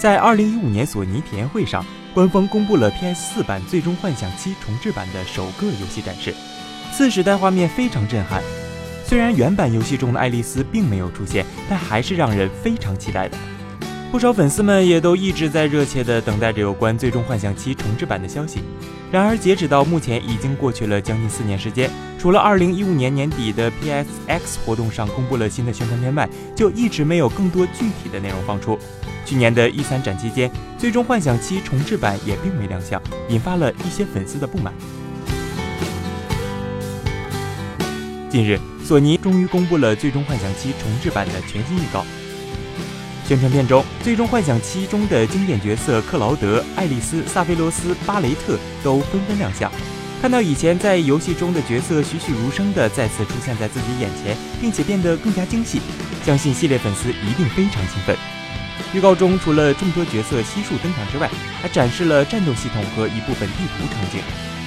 在二零一五年索尼体验会上，官方公布了 PS 四版《最终幻想七重置版》的首个游戏展示，次时代画面非常震撼。虽然原版游戏中的爱丽丝并没有出现，但还是让人非常期待的。不少粉丝们也都一直在热切地等待着有关《最终幻想七重置版》的消息。然而，截止到目前，已经过去了将近四年时间，除了2015年年底的 PSX 活动上公布了新的宣传片外，就一直没有更多具体的内容放出。去年的一三展期间，《最终幻想七重置版》也并未亮相，引发了一些粉丝的不满。近日，索尼终于公布了《最终幻想七重置版》的全新预告。宣传片中，《最终幻想七》中的经典角色克劳德、爱丽丝、萨菲罗斯、巴雷特都纷纷亮相。看到以前在游戏中的角色栩栩如生的再次出现在自己眼前，并且变得更加精细，相信系列粉丝一定非常兴奋。预告中除了众多角色悉数登场之外，还展示了战斗系统和一部分地图场景。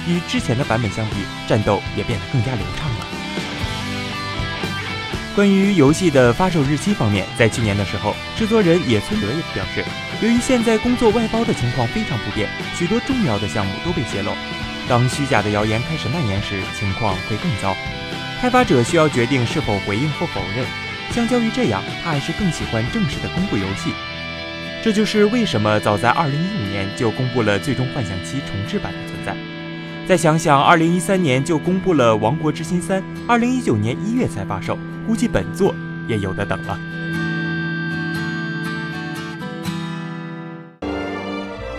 与之前的版本相比，战斗也变得更加流畅。关于游戏的发售日期方面，在去年的时候，制作人野村德也表示，由于现在工作外包的情况非常不便，许多重要的项目都被泄露。当虚假的谣言开始蔓延时，情况会更糟。开发者需要决定是否回应或否认。相较于这样，他还是更喜欢正式的公布游戏。这就是为什么早在2015年就公布了《最终幻想七重置版》的存在。再想想，2013年就公布了《王国之心三》，2019年一月才发售。估计本座也有的等了。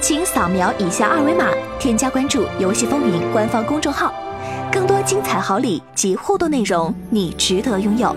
请扫描以下二维码，添加关注“游戏风云”官方公众号，更多精彩好礼及互动内容，你值得拥有。